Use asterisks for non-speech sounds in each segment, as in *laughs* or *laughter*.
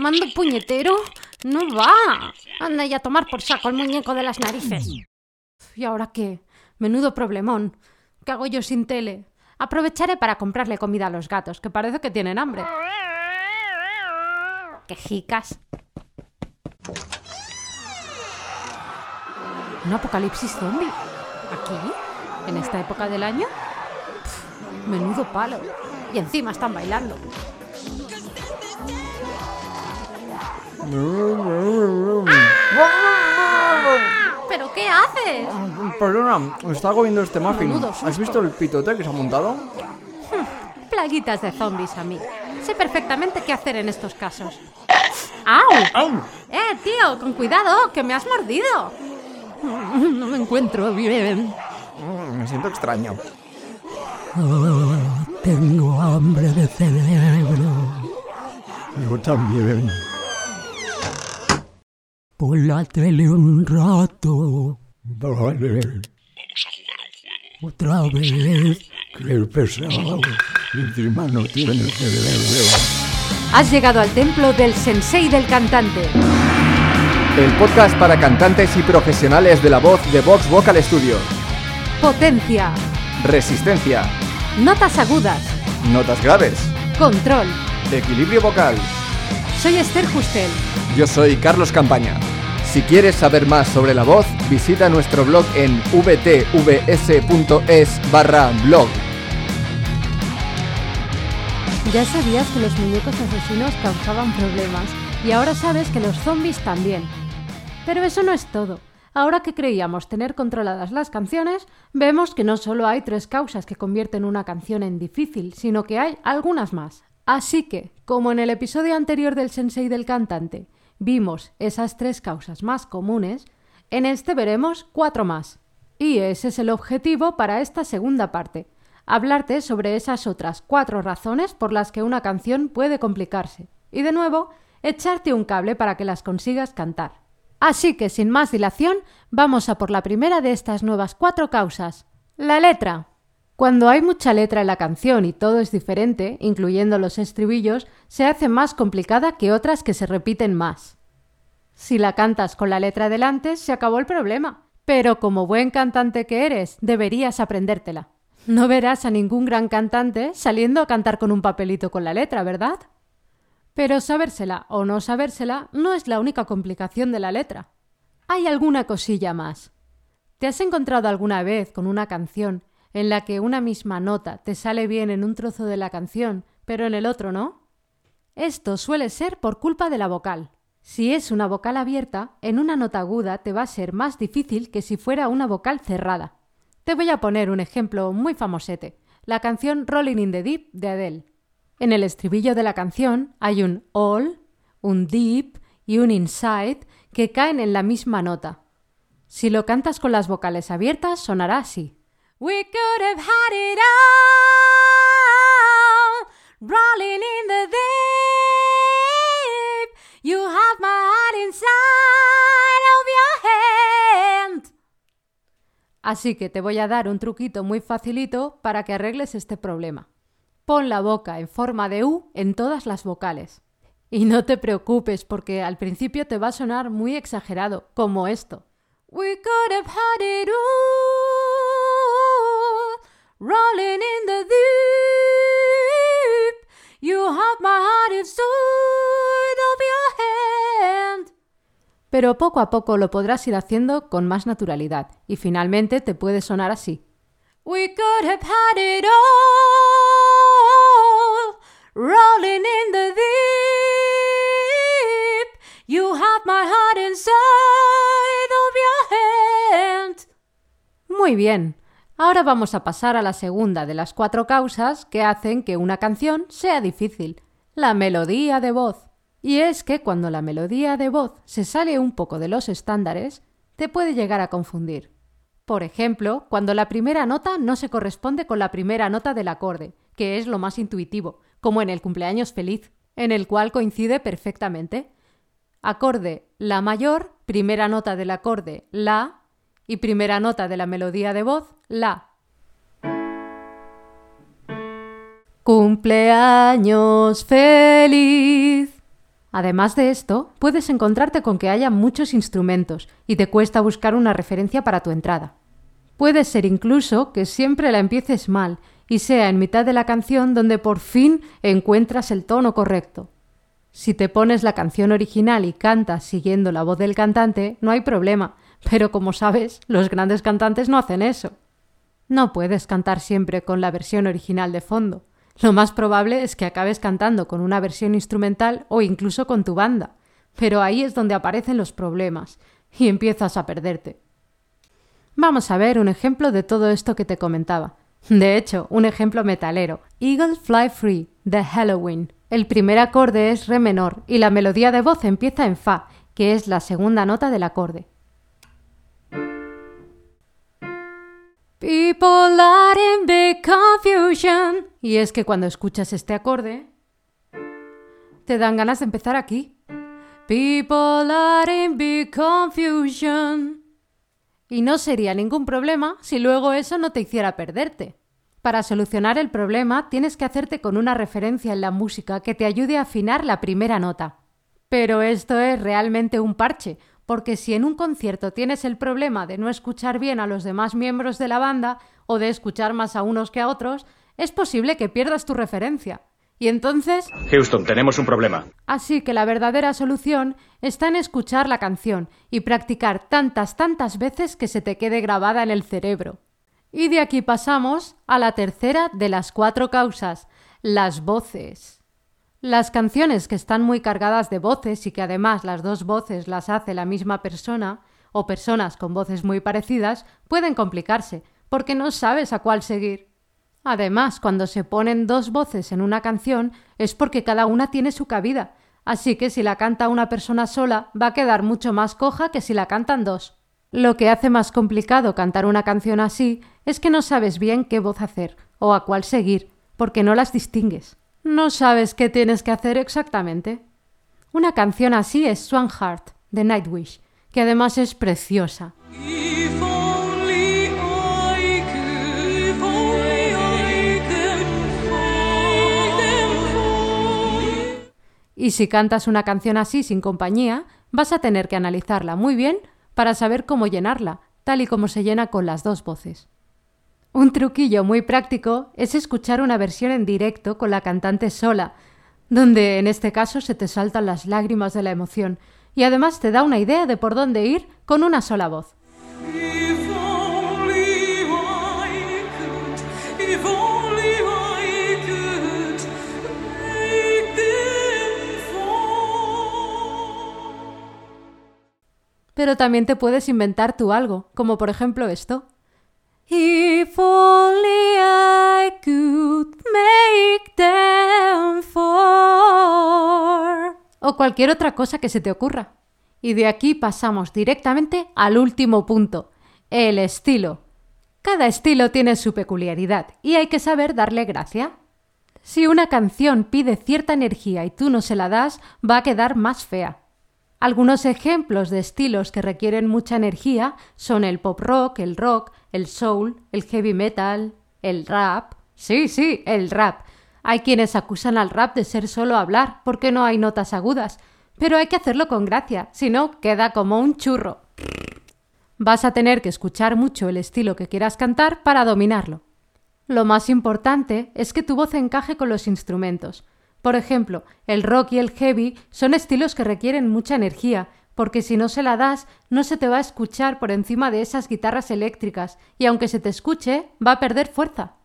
Mando puñetero. No va. Anda ya a tomar por saco el muñeco de las narices. ¿Y ahora qué? Menudo problemón. ¿Qué hago yo sin tele? Aprovecharé para comprarle comida a los gatos, que parece que tienen hambre. ¡Qué jicas! ¿Un apocalipsis zombie? ¿Aquí? ¿En esta época del año? Menudo palo. Y encima están bailando. ¿Pero qué haces? Perdona, estaba comiendo este muffin. Menudo susto. ¿Has visto el pitote que se ha montado? Plaguitas de zombies a mí. Sé perfectamente qué hacer en estos casos. ¡Au! ¡Au! ¡Eh, tío! ¡Con cuidado! ¡Que me has mordido! No me encuentro bien. Mm, Me siento extraño. *laughs* Tengo hambre de cerebro. Yo también. Pon la tele un rato. Vale. Otra vez. Qué pesado. Encima no tiene cerebro. Has llegado al templo del sensei del cantante. El podcast para cantantes y profesionales de la voz de Vox Vocal Studio. Potencia. Resistencia. Notas agudas. Notas graves. Control. Equilibrio vocal. Soy Esther Justel. Yo soy Carlos Campaña. Si quieres saber más sobre la voz, visita nuestro blog en vtvs.es barra blog. Ya sabías que los muñecos asesinos causaban problemas y ahora sabes que los zombies también. Pero eso no es todo. Ahora que creíamos tener controladas las canciones, vemos que no solo hay tres causas que convierten una canción en difícil, sino que hay algunas más. Así que, como en el episodio anterior del sensei del cantante, vimos esas tres causas más comunes, en este veremos cuatro más. Y ese es el objetivo para esta segunda parte, hablarte sobre esas otras cuatro razones por las que una canción puede complicarse. Y de nuevo, echarte un cable para que las consigas cantar. Así que, sin más dilación, vamos a por la primera de estas nuevas cuatro causas. La letra. Cuando hay mucha letra en la canción y todo es diferente, incluyendo los estribillos, se hace más complicada que otras que se repiten más. Si la cantas con la letra delante, se acabó el problema. Pero como buen cantante que eres, deberías aprendértela. No verás a ningún gran cantante saliendo a cantar con un papelito con la letra, ¿verdad? Pero sabérsela o no sabérsela no es la única complicación de la letra. Hay alguna cosilla más. ¿Te has encontrado alguna vez con una canción en la que una misma nota te sale bien en un trozo de la canción, pero en el otro no? Esto suele ser por culpa de la vocal. Si es una vocal abierta, en una nota aguda te va a ser más difícil que si fuera una vocal cerrada. Te voy a poner un ejemplo muy famosete, la canción Rolling in the Deep de Adele. En el estribillo de la canción hay un all, un deep y un inside que caen en la misma nota. Si lo cantas con las vocales abiertas, sonará así. We could have had it all, rolling in the deep. You have my heart inside of your hand. Así que te voy a dar un truquito muy facilito para que arregles este problema. Pon la boca en forma de U en todas las vocales. Y no te preocupes porque al principio te va a sonar muy exagerado, como esto. Pero poco a poco lo podrás ir haciendo con más naturalidad y finalmente te puede sonar así. Rolling in the deep. You have my heart inside of your hand. Muy bien. Ahora vamos a pasar a la segunda de las cuatro causas que hacen que una canción sea difícil, la melodía de voz. Y es que cuando la melodía de voz se sale un poco de los estándares, te puede llegar a confundir. Por ejemplo, cuando la primera nota no se corresponde con la primera nota del acorde, que es lo más intuitivo, como en el cumpleaños feliz, en el cual coincide perfectamente. Acorde La mayor, primera nota del acorde La y primera nota de la melodía de voz La. Cumpleaños feliz. Además de esto, puedes encontrarte con que haya muchos instrumentos y te cuesta buscar una referencia para tu entrada. Puede ser incluso que siempre la empieces mal y sea en mitad de la canción donde por fin encuentras el tono correcto. Si te pones la canción original y cantas siguiendo la voz del cantante, no hay problema, pero como sabes, los grandes cantantes no hacen eso. No puedes cantar siempre con la versión original de fondo. Lo más probable es que acabes cantando con una versión instrumental o incluso con tu banda, pero ahí es donde aparecen los problemas y empiezas a perderte. Vamos a ver un ejemplo de todo esto que te comentaba. De hecho, un ejemplo metalero. Eagle Fly Free, de Halloween. El primer acorde es re menor y la melodía de voz empieza en fa, que es la segunda nota del acorde. People are in big confusion. Y es que cuando escuchas este acorde, te dan ganas de empezar aquí. People are in big confusion. Y no sería ningún problema si luego eso no te hiciera perderte. Para solucionar el problema tienes que hacerte con una referencia en la música que te ayude a afinar la primera nota. Pero esto es realmente un parche, porque si en un concierto tienes el problema de no escuchar bien a los demás miembros de la banda o de escuchar más a unos que a otros, es posible que pierdas tu referencia. Y entonces... Houston, tenemos un problema. Así que la verdadera solución está en escuchar la canción y practicar tantas, tantas veces que se te quede grabada en el cerebro. Y de aquí pasamos a la tercera de las cuatro causas, las voces. Las canciones que están muy cargadas de voces y que además las dos voces las hace la misma persona, o personas con voces muy parecidas, pueden complicarse, porque no sabes a cuál seguir. Además, cuando se ponen dos voces en una canción es porque cada una tiene su cabida, así que si la canta una persona sola va a quedar mucho más coja que si la cantan dos. Lo que hace más complicado cantar una canción así es que no sabes bien qué voz hacer o a cuál seguir, porque no las distingues. No sabes qué tienes que hacer exactamente. Una canción así es Swan Heart, de Nightwish, que además es preciosa. Y si cantas una canción así sin compañía, vas a tener que analizarla muy bien para saber cómo llenarla, tal y como se llena con las dos voces. Un truquillo muy práctico es escuchar una versión en directo con la cantante sola, donde en este caso se te saltan las lágrimas de la emoción y además te da una idea de por dónde ir con una sola voz. Pero también te puedes inventar tú algo, como por ejemplo esto. If only I could make them for. O cualquier otra cosa que se te ocurra. Y de aquí pasamos directamente al último punto, el estilo. Cada estilo tiene su peculiaridad y hay que saber darle gracia. Si una canción pide cierta energía y tú no se la das, va a quedar más fea. Algunos ejemplos de estilos que requieren mucha energía son el pop rock, el rock, el soul, el heavy metal, el rap. Sí, sí, el rap. Hay quienes acusan al rap de ser solo hablar porque no hay notas agudas, pero hay que hacerlo con gracia, si no queda como un churro. Vas a tener que escuchar mucho el estilo que quieras cantar para dominarlo. Lo más importante es que tu voz encaje con los instrumentos. Por ejemplo, el rock y el heavy son estilos que requieren mucha energía, porque si no se la das, no se te va a escuchar por encima de esas guitarras eléctricas, y aunque se te escuche, va a perder fuerza.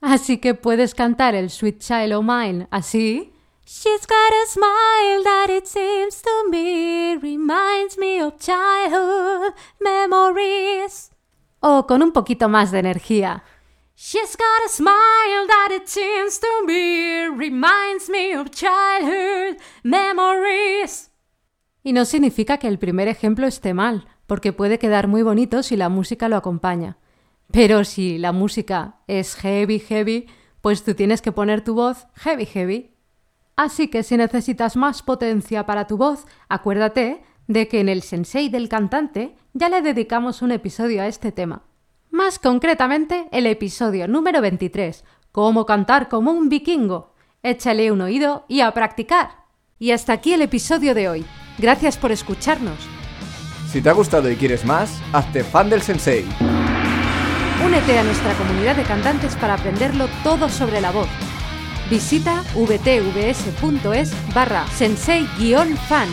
Así que puedes cantar el Sweet Child O' Mine así. She's got a smile that it seems to me reminds me of childhood memories. O con un poquito más de energía. She's got a smile that it seems to me reminds me of childhood memories. Y no significa que el primer ejemplo esté mal, porque puede quedar muy bonito si la música lo acompaña. Pero si la música es heavy, heavy, pues tú tienes que poner tu voz heavy, heavy. Así que si necesitas más potencia para tu voz, acuérdate de que en el sensei del cantante ya le dedicamos un episodio a este tema. Más concretamente, el episodio número 23, cómo cantar como un vikingo. Échale un oído y a practicar. Y hasta aquí el episodio de hoy. Gracias por escucharnos. Si te ha gustado y quieres más, hazte fan del sensei. Únete a nuestra comunidad de cantantes para aprenderlo todo sobre la voz. Visita vtvs.es barra sensei-fan